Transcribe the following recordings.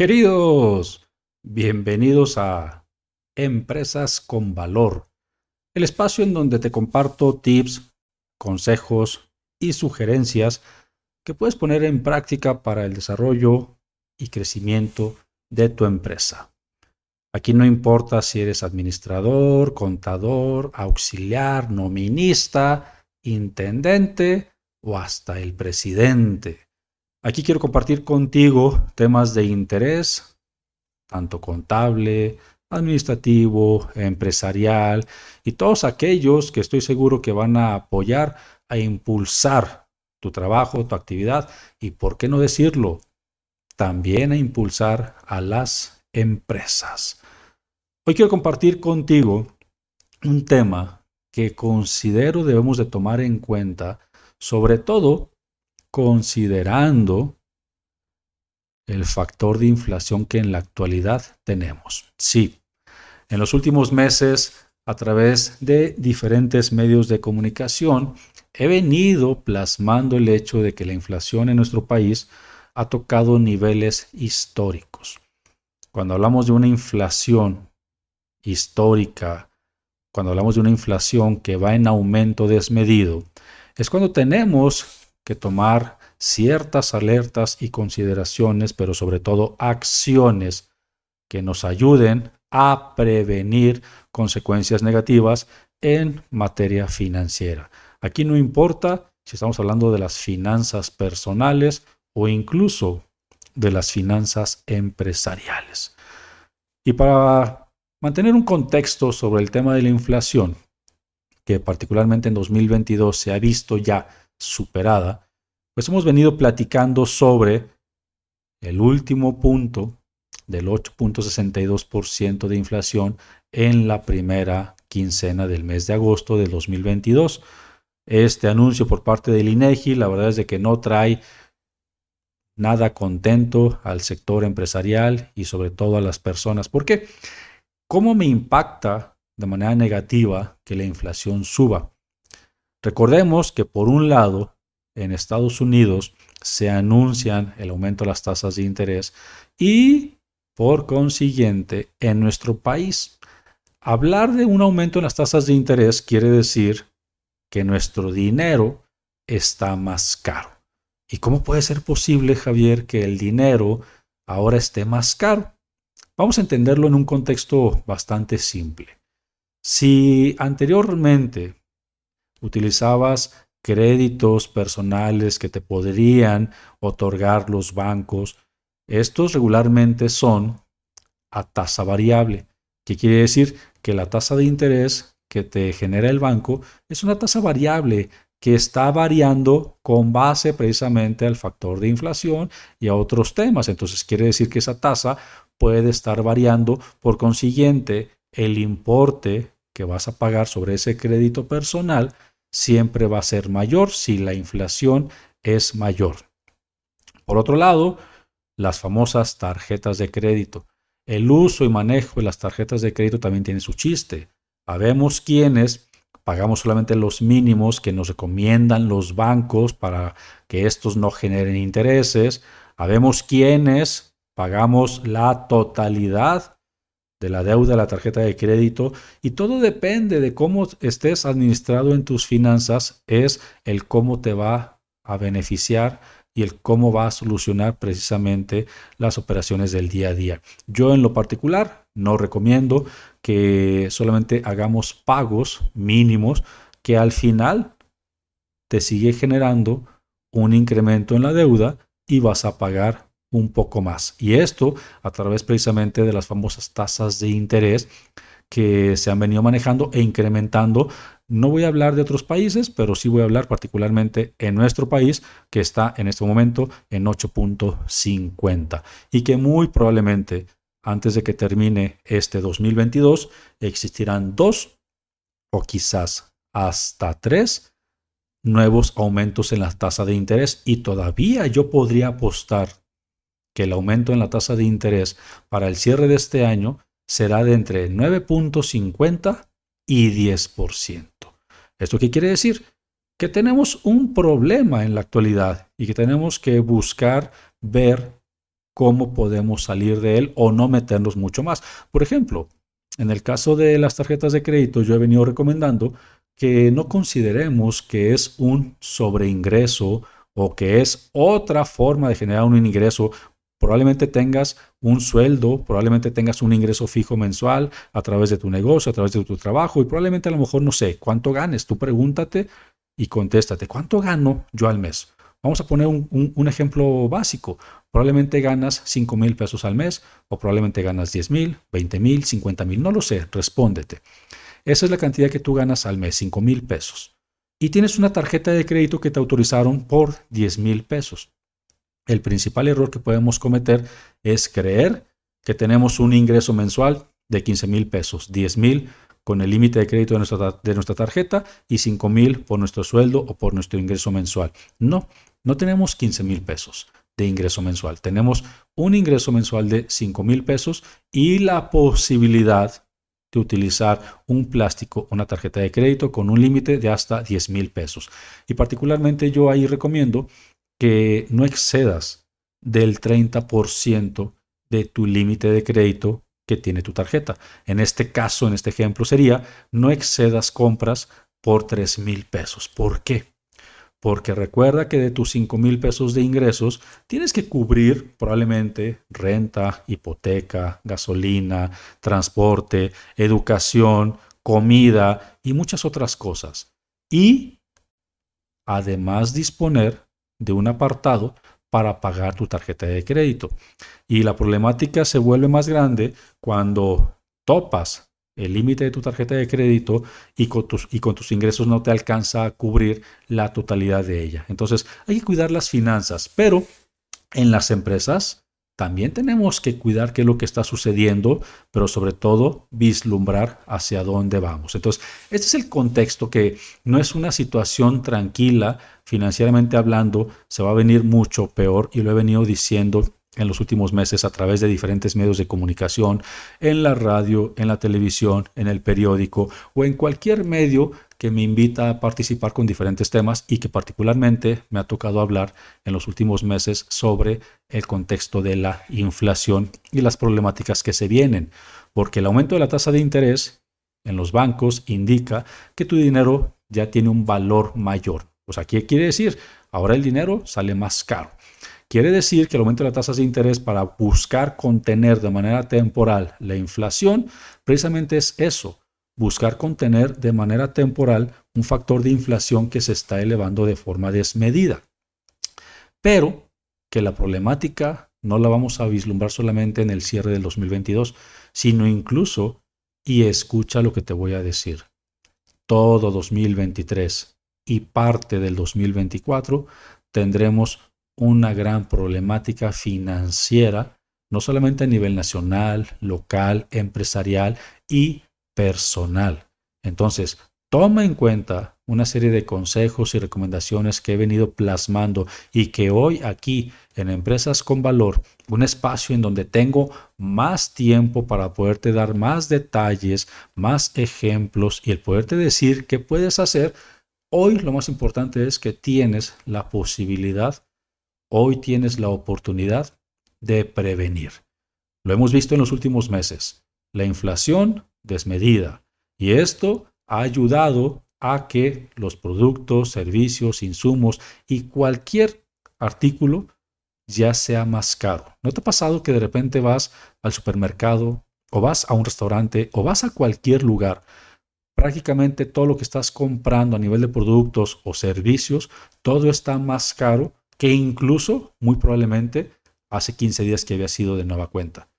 Queridos, bienvenidos a Empresas con Valor, el espacio en donde te comparto tips, consejos y sugerencias que puedes poner en práctica para el desarrollo y crecimiento de tu empresa. Aquí no importa si eres administrador, contador, auxiliar, nominista, intendente o hasta el presidente. Aquí quiero compartir contigo temas de interés, tanto contable, administrativo, empresarial y todos aquellos que estoy seguro que van a apoyar a impulsar tu trabajo, tu actividad y, por qué no decirlo, también a impulsar a las empresas. Hoy quiero compartir contigo un tema que considero debemos de tomar en cuenta, sobre todo considerando el factor de inflación que en la actualidad tenemos. Sí, en los últimos meses, a través de diferentes medios de comunicación, he venido plasmando el hecho de que la inflación en nuestro país ha tocado niveles históricos. Cuando hablamos de una inflación histórica, cuando hablamos de una inflación que va en aumento desmedido, es cuando tenemos que tomar ciertas alertas y consideraciones, pero sobre todo acciones que nos ayuden a prevenir consecuencias negativas en materia financiera. Aquí no importa si estamos hablando de las finanzas personales o incluso de las finanzas empresariales. Y para mantener un contexto sobre el tema de la inflación, que particularmente en 2022 se ha visto ya superada, pues hemos venido platicando sobre el último punto del 8.62% de inflación en la primera quincena del mes de agosto de 2022. Este anuncio por parte del INEGI, la verdad es de que no trae nada contento al sector empresarial y sobre todo a las personas. ¿Por qué? ¿Cómo me impacta de manera negativa que la inflación suba? Recordemos que por un lado, en Estados Unidos se anuncian el aumento de las tasas de interés y, por consiguiente, en nuestro país, hablar de un aumento en las tasas de interés quiere decir que nuestro dinero está más caro. ¿Y cómo puede ser posible, Javier, que el dinero ahora esté más caro? Vamos a entenderlo en un contexto bastante simple. Si anteriormente utilizabas créditos personales que te podrían otorgar los bancos, estos regularmente son a tasa variable, que quiere decir que la tasa de interés que te genera el banco es una tasa variable que está variando con base precisamente al factor de inflación y a otros temas. Entonces quiere decir que esa tasa puede estar variando, por consiguiente, el importe que vas a pagar sobre ese crédito personal siempre va a ser mayor si la inflación es mayor. Por otro lado, las famosas tarjetas de crédito. El uso y manejo de las tarjetas de crédito también tiene su chiste. Habemos quienes pagamos solamente los mínimos que nos recomiendan los bancos para que estos no generen intereses. Habemos quienes pagamos la totalidad de la deuda, la tarjeta de crédito y todo depende de cómo estés administrado en tus finanzas, es el cómo te va a beneficiar y el cómo va a solucionar precisamente las operaciones del día a día. Yo en lo particular no recomiendo que solamente hagamos pagos mínimos que al final te sigue generando un incremento en la deuda y vas a pagar un poco más. Y esto a través precisamente de las famosas tasas de interés que se han venido manejando e incrementando. No voy a hablar de otros países, pero sí voy a hablar particularmente en nuestro país, que está en este momento en 8.50 y que muy probablemente antes de que termine este 2022 existirán dos o quizás hasta tres nuevos aumentos en la tasa de interés y todavía yo podría apostar que el aumento en la tasa de interés para el cierre de este año será de entre 9.50 y 10%. ¿Esto qué quiere decir? Que tenemos un problema en la actualidad y que tenemos que buscar ver cómo podemos salir de él o no meternos mucho más. Por ejemplo, en el caso de las tarjetas de crédito, yo he venido recomendando que no consideremos que es un sobreingreso o que es otra forma de generar un ingreso. Probablemente tengas un sueldo, probablemente tengas un ingreso fijo mensual a través de tu negocio, a través de tu trabajo y probablemente a lo mejor no sé cuánto ganes. Tú pregúntate y contéstate, ¿cuánto gano yo al mes? Vamos a poner un, ejemplo básico. Probablemente ganas 5 mil pesos al mes o probablemente ganas 10 mil, 20 mil, 50 mil, no lo sé, respóndete. Esa es la cantidad que tú ganas al mes, 5 mil pesos. Y tienes una tarjeta de crédito que te autorizaron por 10 mil pesos. El principal error que podemos cometer es creer que tenemos un ingreso mensual de 15 mil pesos, 10 mil con el límite de crédito de nuestra, de nuestra tarjeta y 5 mil por nuestro sueldo o por nuestro ingreso mensual. No, no tenemos 15 mil pesos de ingreso mensual. Tenemos un ingreso mensual de 5 mil pesos y la posibilidad de utilizar un plástico, una tarjeta de crédito con un límite de hasta 10 mil pesos. Y particularmente yo ahí recomiendo que no excedas del 30% de tu límite de crédito que tiene tu tarjeta. En este caso, en este ejemplo, sería no excedas compras por 3 mil pesos. ¿Por qué? Porque recuerda que de tus 5 mil pesos de ingresos tienes que cubrir probablemente renta, hipoteca, gasolina, transporte, educación, comida y muchas otras cosas. Y además disponer de un apartado para pagar tu tarjeta de crédito. Y la problemática se vuelve más grande cuando topas el límite de tu tarjeta de crédito y con, tus, y con tus ingresos no te alcanza a cubrir la totalidad de ella. Entonces hay que cuidar las finanzas, pero en las empresas también tenemos que cuidar qué es lo que está sucediendo, pero sobre todo vislumbrar hacia dónde vamos. Entonces, este es el contexto que no es una situación tranquila, financieramente hablando, se va a venir mucho peor y lo he venido diciendo en los últimos meses a través de diferentes medios de comunicación, en la radio, en la televisión, en el periódico o en cualquier medio que me invita a participar con diferentes temas y que particularmente me ha tocado hablar en los últimos meses sobre el contexto de la inflación y las problemáticas que se vienen, porque el aumento de la tasa de interés en los bancos indica que tu dinero ya tiene un valor mayor. Pues aquí quiere decir, ahora el dinero sale más caro. Quiere decir que el aumento de las tasas de interés para buscar contener de manera temporal la inflación, precisamente es eso, buscar contener de manera temporal un factor de inflación que se está elevando de forma desmedida. Pero que la problemática no la vamos a vislumbrar solamente en el cierre del 2022, sino incluso, y escucha lo que te voy a decir, todo 2023 y parte del 2024 tendremos una gran problemática financiera, no solamente a nivel nacional, local, empresarial y personal. Entonces, toma en cuenta una serie de consejos y recomendaciones que he venido plasmando y que hoy aquí en Empresas con Valor, un espacio en donde tengo más tiempo para poderte dar más detalles, más ejemplos y el poderte decir qué puedes hacer, hoy lo más importante es que tienes la posibilidad, hoy tienes la oportunidad de prevenir. Lo hemos visto en los últimos meses. La inflación desmedida. Y esto ha ayudado a que los productos, servicios, insumos y cualquier artículo ya sea más caro. ¿No te ha pasado que de repente vas al supermercado o vas a un restaurante o vas a cualquier lugar? Prácticamente todo lo que estás comprando a nivel de productos o servicios, todo está más caro que incluso, muy probablemente, hace 15 días que había sido de nueva cuenta.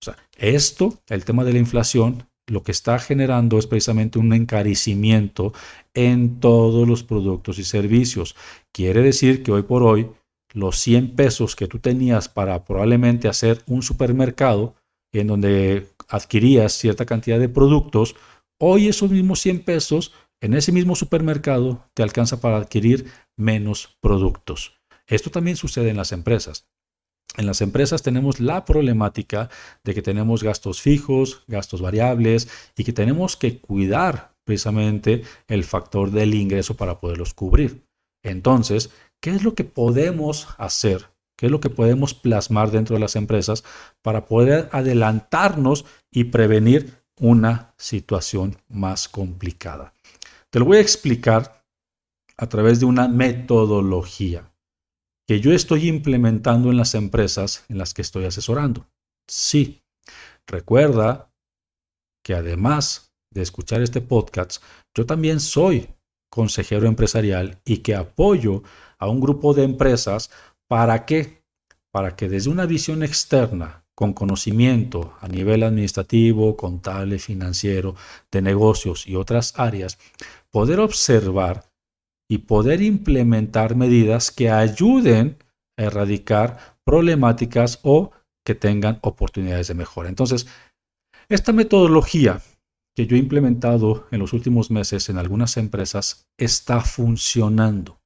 O sea, esto, el tema de la inflación, lo que está generando es precisamente un encarecimiento en todos los productos y servicios. Quiere decir que hoy por hoy los 100 pesos que tú tenías para probablemente hacer un supermercado en donde adquirías cierta cantidad de productos, hoy esos mismos 100 pesos en ese mismo supermercado te alcanza para adquirir menos productos. Esto también sucede en las empresas. En las empresas tenemos la problemática de que tenemos gastos fijos, gastos variables y que tenemos que cuidar precisamente el factor del ingreso para poderlos cubrir. Entonces, ¿qué es lo que podemos hacer? ¿Qué es lo que podemos plasmar dentro de las empresas para poder adelantarnos y prevenir una situación más complicada? Te lo voy a explicar a través de una metodología que yo estoy implementando en las empresas en las que estoy asesorando. Sí, recuerda que además de escuchar este podcast, yo también soy consejero empresarial y que apoyo a un grupo de empresas para que para que desde una visión externa con conocimiento a nivel administrativo, contable, financiero, de negocios y otras áreas, poder observar y poder implementar medidas que ayuden a erradicar problemáticas o que tengan oportunidades de mejora. Entonces, esta metodología que yo he implementado en los últimos meses en algunas empresas está funcionando.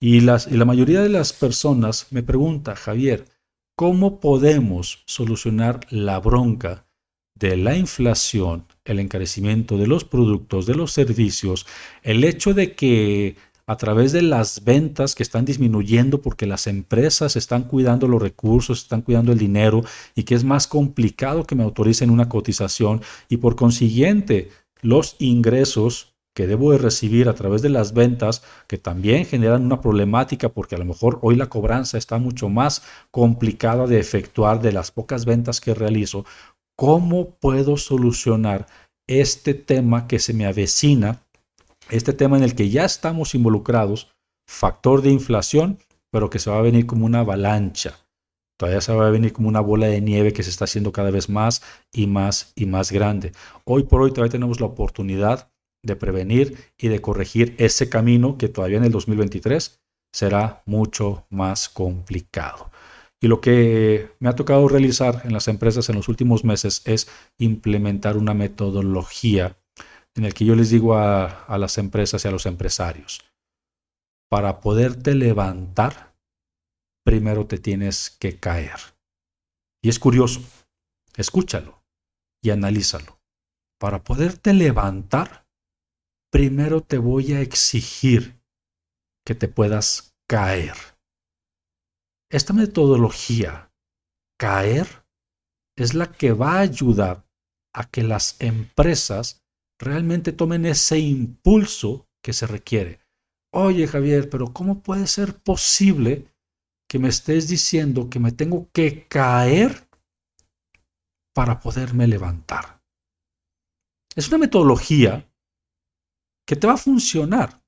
Y, las, y la mayoría de las personas me pregunta, Javier, ¿cómo podemos solucionar la bronca de la inflación, el encarecimiento de los productos, de los servicios, el hecho de que a través de las ventas que están disminuyendo porque las empresas están cuidando los recursos, están cuidando el dinero y que es más complicado que me autoricen una cotización y por consiguiente los ingresos que debo de recibir a través de las ventas que también generan una problemática porque a lo mejor hoy la cobranza está mucho más complicada de efectuar de las pocas ventas que realizo, ¿cómo puedo solucionar este tema que se me avecina este tema en el que ya estamos involucrados, factor de inflación, pero que se va a venir como una avalancha. Todavía se va a venir como una bola de nieve que se está haciendo cada vez más y más y más grande. Hoy por hoy todavía tenemos la oportunidad de prevenir y de corregir ese camino que todavía en el 2023 será mucho más complicado. Y lo que me ha tocado realizar en las empresas en los últimos meses es implementar una metodología en el que yo les digo a, las empresas y a los empresarios, para poderte levantar, primero te tienes que caer. Y es curioso, escúchalo y analízalo. Para poderte levantar, primero te voy a exigir que te puedas caer. Esta metodología, caer, es la que va a ayudar a que las empresas realmente tomen ese impulso que se requiere. Oye Javier, pero ¿cómo puede ser posible que me estés diciendo que me tengo que caer para poderme levantar? Es una metodología que te va a funcionar.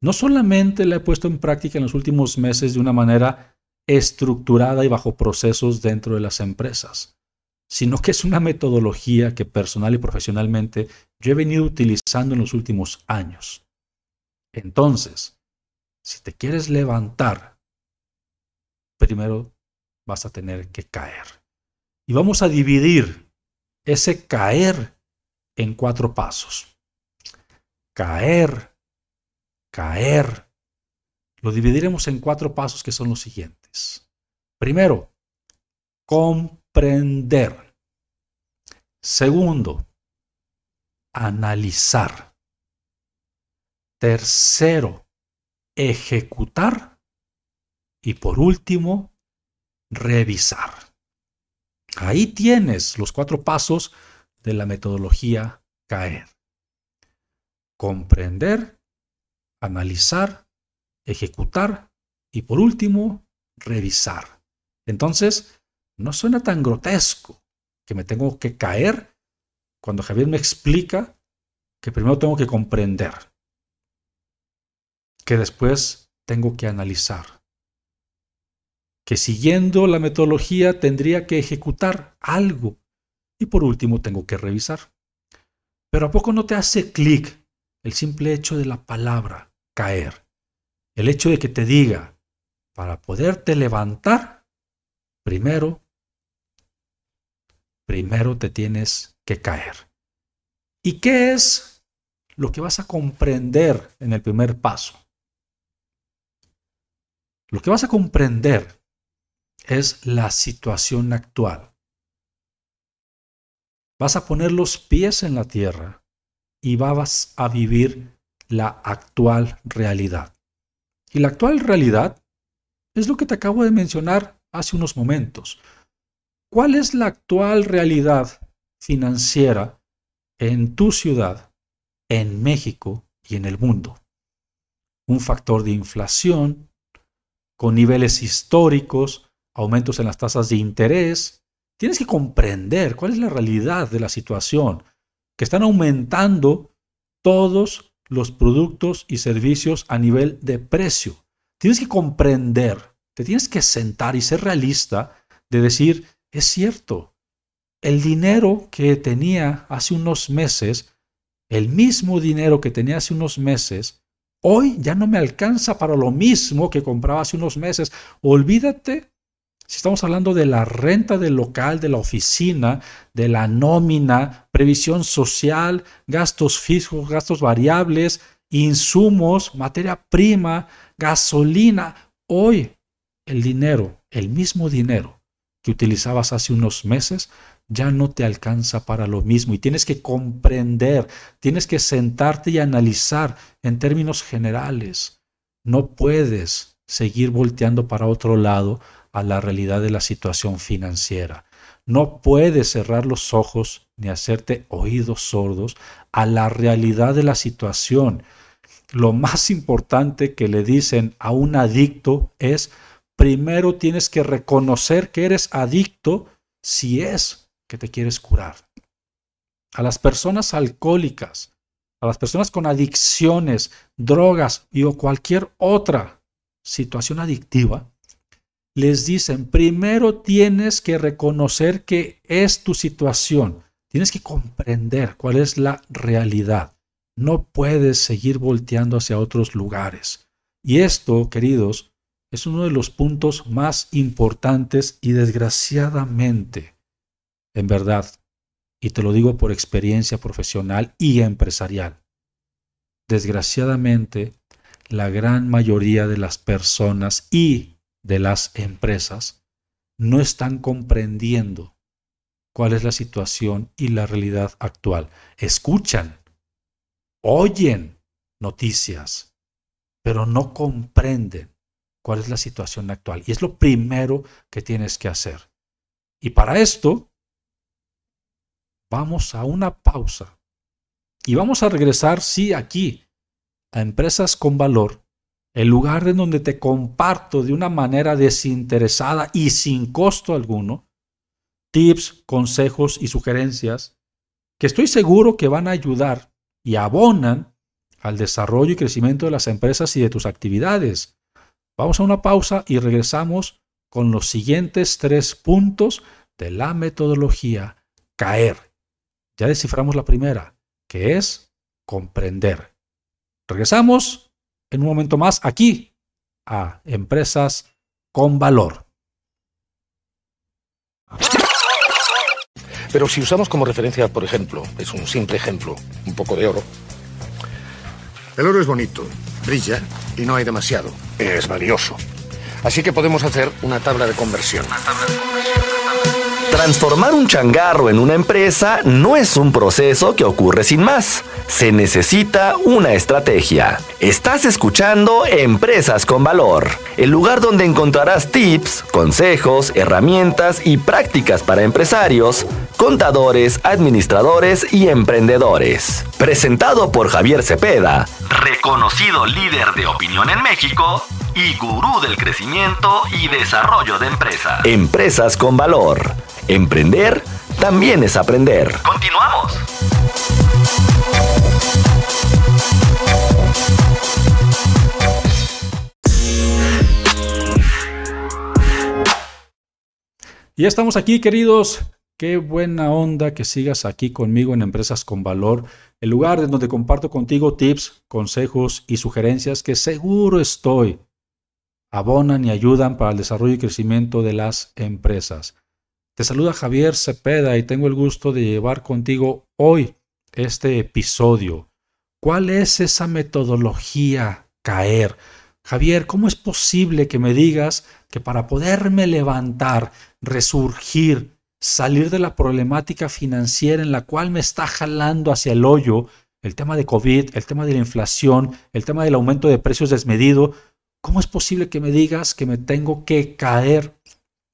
No solamente la he puesto en práctica en los últimos meses de una manera estructurada y bajo procesos dentro de las empresas, sino que es una metodología que personal y profesionalmente yo he venido utilizando en los últimos años. Entonces, si te quieres levantar, primero vas a tener que caer. Y vamos a dividir ese caer en cuatro pasos. Caer, caer. Lo dividiremos en cuatro pasos que son los siguientes. Primero, comprender. Segundo, analizar. Tercero, ejecutar. Y por último, revisar. Ahí tienes los cuatro pasos de la metodología CAER. Comprender, analizar, ejecutar Y por último, revisar. Entonces, no suena tan grotesco que me tengo que caer cuando Javier me explica que primero tengo que comprender, que después tengo que analizar, que siguiendo la metodología tendría que ejecutar algo y por último tengo que revisar. Pero ¿a poco no te hace clic el simple hecho de la palabra caer? El hecho de que te diga, para poderte levantar, primero, primero te tienes que caer. ¿Y qué es lo que vas a comprender en el primer paso? Lo que vas a comprender es la situación actual. Vas a poner los pies en la tierra y vas a vivir la actual realidad. Y la actual realidad es lo que te acabo de mencionar hace unos momentos. ¿Cuál es la actual realidad financiera en tu ciudad, en México y en el mundo? Un factor de inflación con niveles históricos, aumentos en las tasas de interés, Tienes que comprender cuál es la realidad de la situación, que están aumentando todos los productos y servicios a nivel de precio. Tienes que comprender, te tienes que sentar y ser realista de decir, es cierto, el dinero que tenía hace unos meses, el mismo dinero que tenía hace unos meses, hoy ya no me alcanza para lo mismo que compraba hace unos meses. Olvídate si estamos hablando de la renta del local, de la oficina, de la nómina, previsión social, gastos fijos, gastos variables, insumos, materia prima, gasolina, hoy el dinero, el mismo dinero que utilizabas hace unos meses, ya no te alcanza para lo mismo y tienes que comprender, tienes que sentarte y analizar en términos generales. No puedes seguir volteando para otro lado a la realidad de la situación financiera. No puedes cerrar los ojos ni hacerte oídos sordos a la realidad de la situación. Lo más importante que le dicen a un adicto es, primero tienes que reconocer que eres adicto si es que te quieres curar. A las personas alcohólicas, a las personas con adicciones, drogas y o cualquier otra situación adictiva, les dicen, primero tienes que reconocer que es tu situación, tienes que comprender cuál es la realidad. No puedes seguir volteando hacia otros lugares. Y esto, queridos, es uno de los puntos más importantes y desgraciadamente, en verdad, y te lo digo por experiencia profesional y empresarial, desgraciadamente, la gran mayoría de las personas y de las empresas no están comprendiendo cuál es la situación y la realidad actual. Escuchan, oyen noticias, pero no comprenden cuál es la situación actual. Y es lo primero que tienes que hacer. Y para esto, vamos a una pausa. Y vamos a regresar, sí, aquí, a empresas con valor el lugar en donde te comparto de una manera desinteresada y sin costo alguno tips, consejos y sugerencias que estoy seguro que van a ayudar y abonan al desarrollo y crecimiento de las empresas y de tus actividades. Vamos a una pausa y regresamos con los siguientes tres puntos de la metodología caer. Ya desciframos la primera, que es comprender. Regresamos en un momento más aquí a Empresas con Valor. Pero si usamos como referencia, por ejemplo, es un simple ejemplo, un poco de oro. El oro es bonito, brilla y no hay demasiado. Es valioso. Así que podemos hacer una tabla de conversión. Una tabla de conversión. Transformar un changarro en una empresa no es un proceso que ocurre sin más. Se necesita una estrategia. Estás escuchando Empresas con Valor, el lugar donde encontrarás tips, consejos, herramientas y prácticas para empresarios, contadores, administradores y emprendedores. Presentado por Javier Cepeda, reconocido líder de opinión en México y gurú del crecimiento y desarrollo de empresas. Empresas con Valor. Emprender también es aprender. Continuamos. Y ya estamos aquí, queridos. Qué buena onda que sigas aquí conmigo en Empresas con Valor, el lugar en donde comparto contigo tips, consejos y sugerencias que seguro estoy abonan y ayudan para el desarrollo y crecimiento de las empresas. Te saluda Javier Cepeda y tengo el gusto de llevar contigo hoy este episodio. ¿Cuál es esa metodología caer? Javier, ¿cómo es posible que me digas que para poderme levantar, resurgir, salir de la problemática financiera en la cual me está jalando hacia el hoyo, el tema de COVID, el tema de la inflación, el tema del aumento de precios desmedido, ¿cómo es posible que me digas que me tengo que caer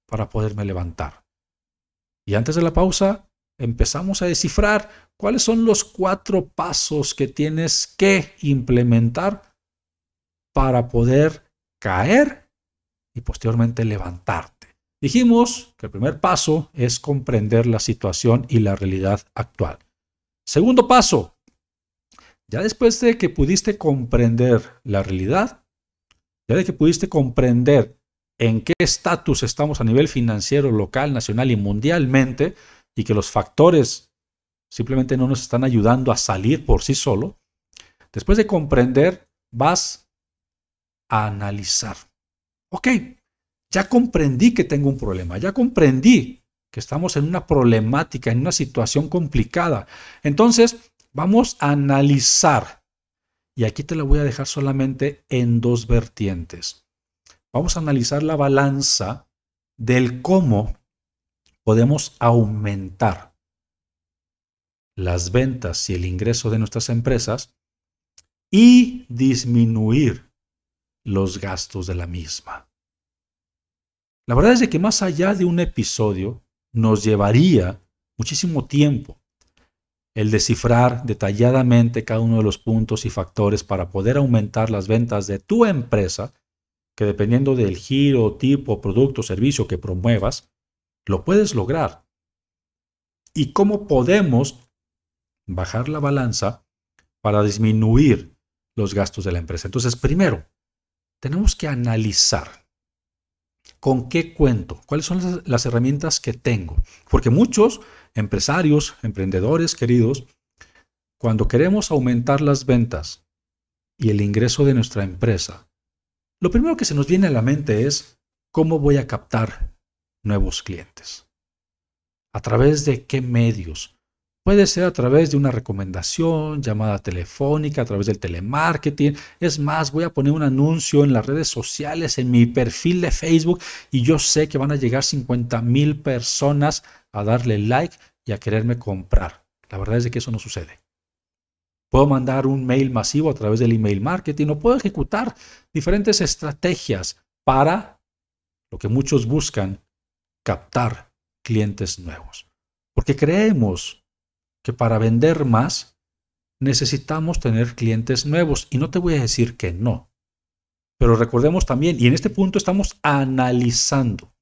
para poderme levantar? Y antes de la pausa, empezamos a descifrar cuáles son los cuatro pasos que tienes que implementar para poder caer y posteriormente levantarte. Dijimos que el primer paso es comprender la situación y la realidad actual. Segundo paso, ya después de que pudiste comprender la realidad, ya de que pudiste comprender en qué estatus estamos a nivel financiero local, nacional y mundialmente, y que los factores simplemente no nos están ayudando a salir por sí solo, después de comprender, vas a analizar. Ok, ya comprendí que tengo un problema, ya comprendí que estamos en una problemática, en una situación complicada. Entonces, vamos a analizar. Y aquí te la voy a dejar solamente en dos vertientes vamos a analizar la balanza del cómo podemos aumentar las ventas y el ingreso de nuestras empresas y disminuir los gastos de la misma. La verdad es que más allá de un episodio nos llevaría muchísimo tiempo el descifrar detalladamente cada uno de los puntos y factores para poder aumentar las ventas de tu empresa que dependiendo del giro, tipo, producto, servicio que promuevas, lo puedes lograr. ¿Y cómo podemos bajar la balanza para disminuir los gastos de la empresa? Entonces, primero, tenemos que analizar con qué cuento, cuáles son las herramientas que tengo. Porque muchos empresarios, emprendedores queridos, cuando queremos aumentar las ventas y el ingreso de nuestra empresa, lo primero que se nos viene a la mente es cómo voy a captar nuevos clientes. ¿A través de qué medios? Puede ser a través de una recomendación, llamada telefónica, a través del telemarketing. Es más, voy a poner un anuncio en las redes sociales, en mi perfil de Facebook, y yo sé que van a llegar 50 mil personas a darle like y a quererme comprar. La verdad es que eso no sucede. Puedo mandar un mail masivo a través del email marketing o puedo ejecutar diferentes estrategias para lo que muchos buscan, captar clientes nuevos. Porque creemos que para vender más necesitamos tener clientes nuevos y no te voy a decir que no. Pero recordemos también, y en este punto estamos analizando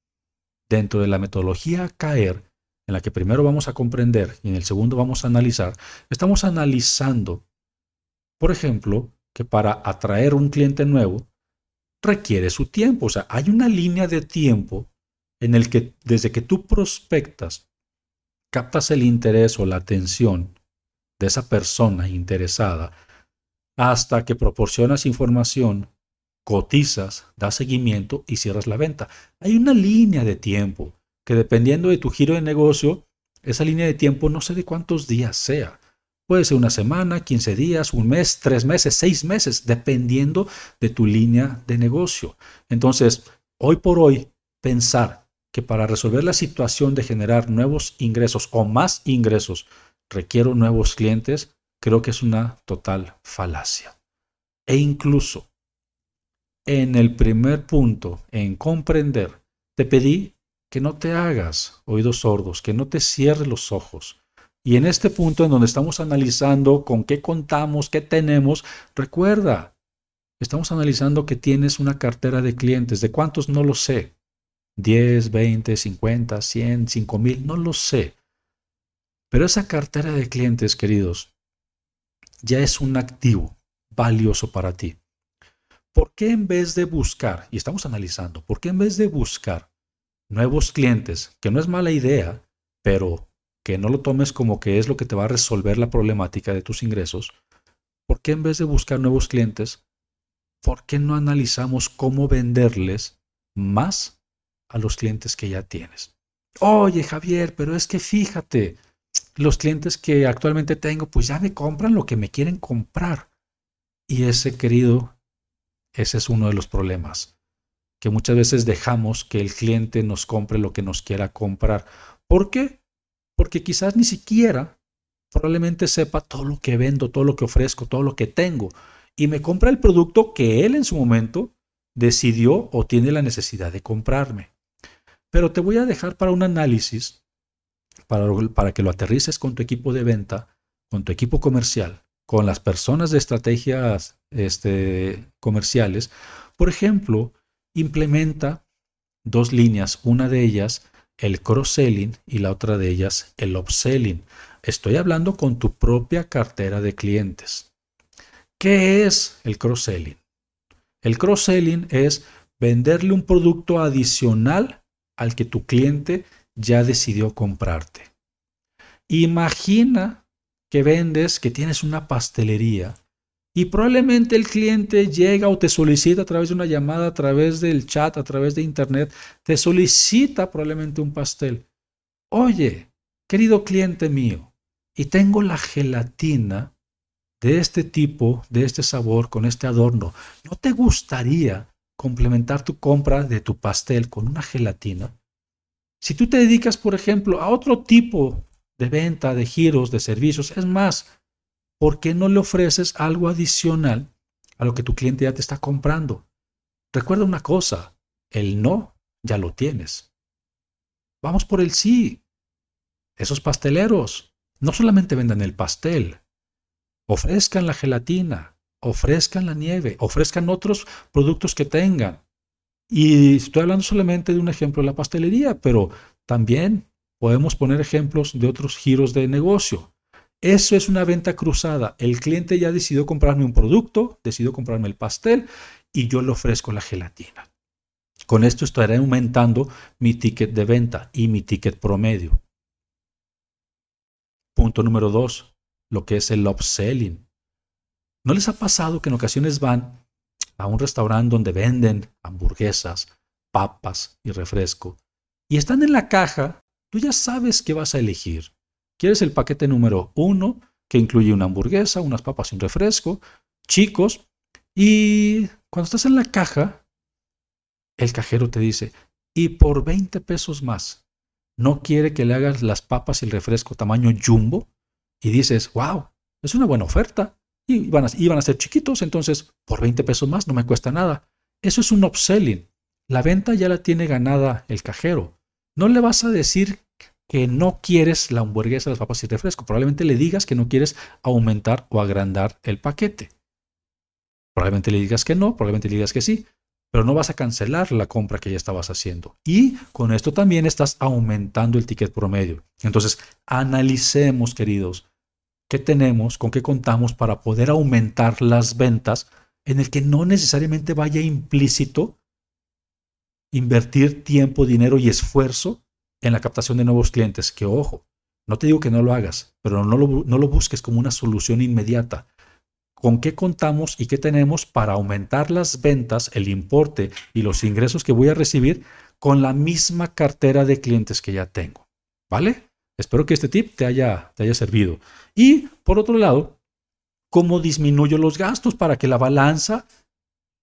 dentro de la metodología CAER, en la que primero vamos a comprender y en el segundo vamos a analizar, estamos analizando, por ejemplo, que para atraer un cliente nuevo requiere su tiempo. O sea, hay una línea de tiempo en el que desde que tú prospectas, captas el interés o la atención de esa persona interesada, hasta que proporcionas información, cotizas, das seguimiento y cierras la venta. Hay una línea de tiempo que dependiendo de tu giro de negocio, esa línea de tiempo no sé de cuántos días sea. Puede ser una semana, 15 días, un mes, tres meses, seis meses, dependiendo de tu línea de negocio. Entonces, hoy por hoy, pensar que para resolver la situación de generar nuevos ingresos o más ingresos requiero nuevos clientes, creo que es una total falacia. E incluso en el primer punto, en comprender, te pedí que no te hagas oídos sordos, que no te cierres los ojos. Y en este punto en donde estamos analizando con qué contamos, qué tenemos, recuerda, estamos analizando que tienes una cartera de clientes. ¿De cuántos? No lo sé. 10, 20, 50, 100, 5 mil, no lo sé. Pero esa cartera de clientes, queridos, ya es un activo valioso para ti. ¿Por qué en vez de buscar, y estamos analizando, por qué en vez de buscar nuevos clientes, que no es mala idea, pero que no lo tomes como que es lo que te va a resolver la problemática de tus ingresos, ¿por qué en vez de buscar nuevos clientes, por qué no analizamos cómo venderles más a los clientes que ya tienes? Oye, Javier, pero es que fíjate, los clientes que actualmente tengo, pues ya me compran lo que me quieren comprar. Y ese, querido, ese es uno de los problemas, que muchas veces dejamos que el cliente nos compre lo que nos quiera comprar. ¿Por qué? Porque quizás ni siquiera probablemente sepa todo lo que vendo, todo lo que ofrezco, todo lo que tengo, y me compra el producto que él en su momento decidió o tiene la necesidad de comprarme. Pero te voy a dejar para un análisis para, que lo aterrices con tu equipo de venta, con tu equipo comercial, con las personas de estrategias este, comerciales. Por ejemplo, implementa dos líneas, una de ellas el cross-selling y la otra de ellas el upselling. Estoy hablando con tu propia cartera de clientes. ¿Qué es el cross-selling? El cross-selling es venderle un producto adicional al que tu cliente ya decidió comprarte. Imagina que vendes, que tienes una pastelería y probablemente el cliente llega o te solicita a través de una llamada, a través del chat, a través de internet, te solicita probablemente un pastel. Oye, querido cliente mío, y tengo la gelatina de este tipo, de este sabor, con este adorno. ¿No te gustaría complementar tu compra de tu pastel con una gelatina? Si tú te dedicas, por ejemplo, a otro tipo de venta, de giros, de servicios, es más, ¿por qué no le ofreces algo adicional a lo que tu cliente ya te está comprando? Recuerda una cosa, el no ya lo tienes. Vamos por el sí. Esos pasteleros no solamente vendan el pastel, ofrezcan la gelatina, ofrezcan la nieve, ofrezcan otros productos que tengan. Y estoy hablando solamente de un ejemplo de la pastelería, pero también podemos poner ejemplos de otros giros de negocio. Eso es una venta cruzada. El cliente ya decidió comprarme un producto, decidió comprarme el pastel y yo le ofrezco la gelatina. Con esto estaré aumentando mi ticket de venta y mi ticket promedio. Punto número dos, lo que es el upselling. ¿No les ha pasado que en ocasiones van a un restaurante donde venden hamburguesas, papas y refresco, y están en la caja, tú ya sabes qué vas a elegir. ¿Quieres el paquete número uno, que incluye una hamburguesa, unas papas y un refresco, chicos? Y cuando estás en la caja, el cajero te dice, y por 20 pesos más, no quiere que le hagas las papas y el refresco tamaño jumbo, y dices, wow, es una buena oferta y iban a, iban a ser chiquitos, entonces por 20 pesos más no me cuesta nada. Eso es un upselling. La venta ya la tiene ganada el cajero. No le vas a decir que no quieres la hamburguesa, las papas y refresco. Probablemente le digas que no quieres aumentar o agrandar el paquete. Probablemente le digas que no, probablemente le digas que sí, pero no vas a cancelar la compra que ya estabas haciendo. Y con esto también estás aumentando el ticket promedio. Entonces, analicemos, queridos, qué tenemos, con qué contamos para poder aumentar las ventas en el que no necesariamente vaya implícito invertir tiempo, dinero y esfuerzo en la captación de nuevos clientes. Que ojo, no te digo que no lo hagas, pero no lo, no lo busques como una solución inmediata. ¿Con qué contamos y qué tenemos para aumentar las ventas, el importe y los ingresos que voy a recibir con la misma cartera de clientes que ya tengo? ¿Vale? Espero que este tip te haya, te haya servido. Y por otro lado, ¿cómo disminuyo los gastos para que la balanza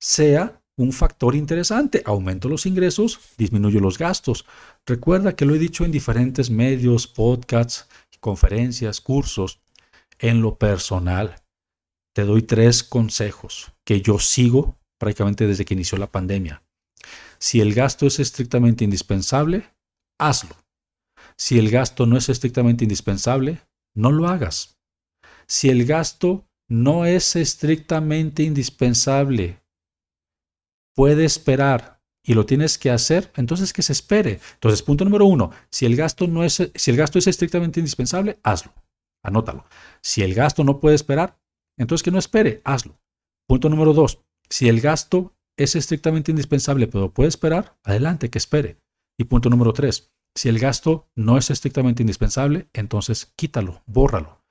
sea un factor interesante. Aumento los ingresos, disminuyo los gastos. Recuerda que lo he dicho en diferentes medios, podcasts, conferencias, cursos. En lo personal, te doy tres consejos que yo sigo prácticamente desde que inició la pandemia. Si el gasto es estrictamente indispensable, hazlo. Si el gasto no es estrictamente indispensable, no lo hagas. Si el gasto no es estrictamente indispensable, puede esperar y lo tienes que hacer, entonces que se espere. Entonces, punto número uno, si el gasto no es, si el gasto es estrictamente indispensable, hazlo. Anótalo. Si el gasto no puede esperar, entonces que no espere, hazlo. Punto número dos, si el gasto es estrictamente indispensable, pero puede esperar, adelante, que espere. Y punto número tres, si el gasto no es estrictamente indispensable, entonces quítalo, bórralo.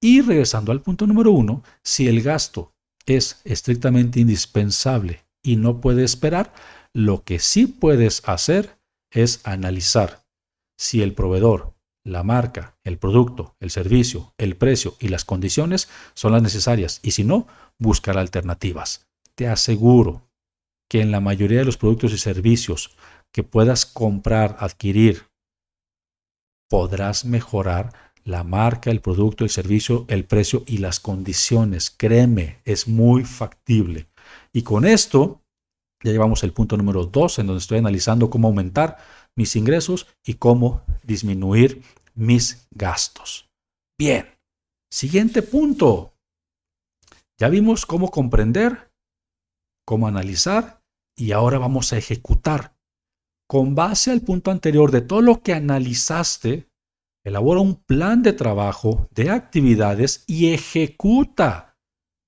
Y regresando al punto número uno, si el gasto es estrictamente indispensable y no puede esperar, lo que sí puedes hacer es analizar si el proveedor, la marca, el producto, el servicio, el precio y las condiciones son las necesarias y si no, buscar alternativas. Te aseguro que en la mayoría de los productos y servicios que puedas comprar, adquirir, podrás mejorar la marca, el producto, el servicio, el precio y las condiciones. Créeme, es muy factible. Y con esto ya llevamos el punto número dos, en donde estoy analizando cómo aumentar mis ingresos y cómo disminuir mis gastos. Bien, siguiente punto. Ya vimos cómo comprender, cómo analizar y ahora vamos a ejecutar. Con base al punto anterior de todo lo que analizaste, elabora un plan de trabajo, de actividades y ejecuta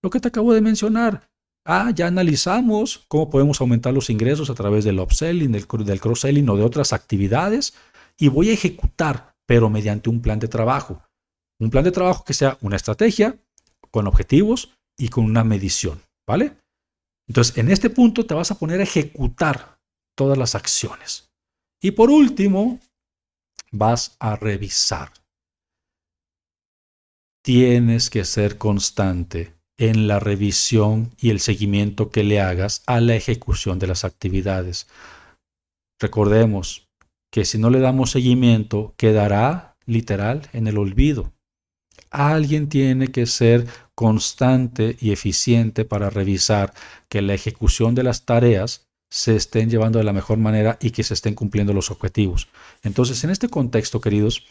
lo que te acabo de mencionar. Ah, ya analizamos cómo podemos aumentar los ingresos a través del upselling, del, cross-selling o de otras actividades y voy a ejecutar, pero mediante un plan de trabajo. Un plan de trabajo que sea una estrategia con objetivos y con una medición, ¿vale? Entonces, en este punto te vas a poner a ejecutar todas las acciones. Y por último, vas a revisar. Tienes que ser constante en la revisión y el seguimiento que le hagas a la ejecución de las actividades. Recordemos que si no le damos seguimiento, quedará literal en el olvido. Alguien tiene que ser constante y eficiente para revisar que la ejecución de las tareas se estén llevando de la mejor manera y que se estén cumpliendo los objetivos. Entonces, en este contexto, queridos,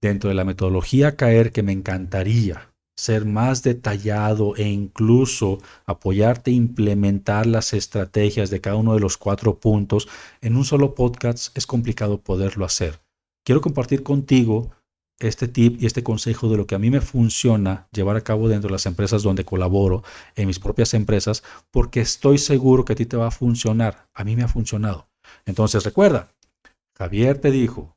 dentro de la metodología CAER que me encantaría ser más detallado e incluso apoyarte a implementar las estrategias de cada uno de los cuatro puntos en un solo podcast es complicado poderlo hacer. Quiero compartir contigo este tip y este consejo de lo que a mí me funciona llevar a cabo dentro de las empresas donde colaboro, en mis propias empresas, porque estoy seguro que a ti te va a funcionar. A mí me ha funcionado. Entonces recuerda, Javier te dijo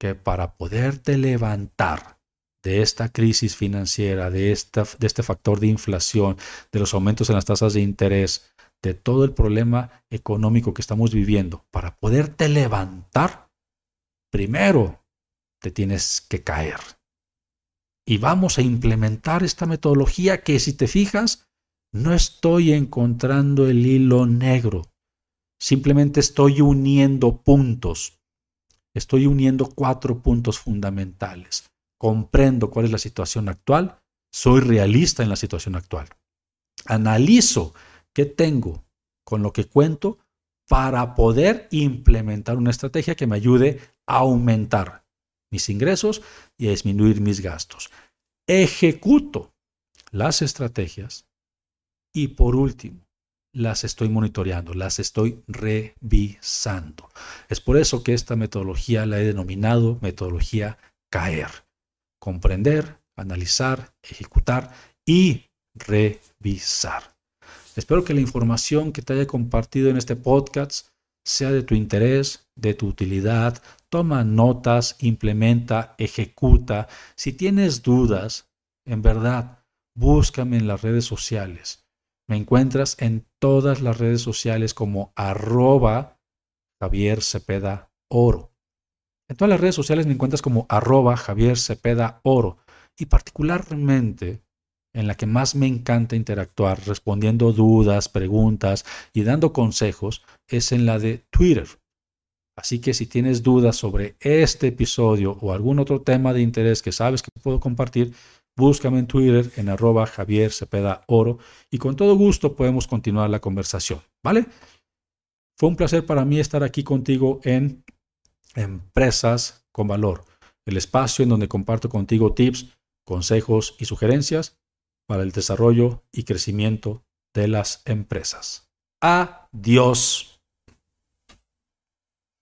que para poderte levantar de esta crisis financiera, de, esta, de este factor de inflación, de los aumentos en las tasas de interés, de todo el problema económico que estamos viviendo, para poderte levantar, primero te tienes que caer. Y vamos a implementar esta metodología que si te fijas, no estoy encontrando el hilo negro. Simplemente estoy uniendo puntos. Estoy uniendo cuatro puntos fundamentales comprendo cuál es la situación actual, soy realista en la situación actual. Analizo qué tengo con lo que cuento para poder implementar una estrategia que me ayude a aumentar mis ingresos y disminuir mis gastos. Ejecuto las estrategias y por último, las estoy monitoreando, las estoy revisando. Es por eso que esta metodología la he denominado metodología CAER comprender, analizar, ejecutar y revisar. Espero que la información que te haya compartido en este podcast sea de tu interés, de tu utilidad. Toma notas, implementa, ejecuta. Si tienes dudas, en verdad, búscame en las redes sociales. Me encuentras en todas las redes sociales como arroba Javier Cepeda Oro. En todas las redes sociales me encuentras como arroba Javier Cepeda Oro. Y particularmente en la que más me encanta interactuar respondiendo dudas, preguntas y dando consejos es en la de Twitter. Así que si tienes dudas sobre este episodio o algún otro tema de interés que sabes que puedo compartir, búscame en Twitter en arroba Javier Cepeda Oro y con todo gusto podemos continuar la conversación, ¿vale? Fue un placer para mí estar aquí contigo en Empresas con Valor, el espacio en donde comparto contigo tips, consejos y sugerencias para el desarrollo y crecimiento de las empresas. Adiós.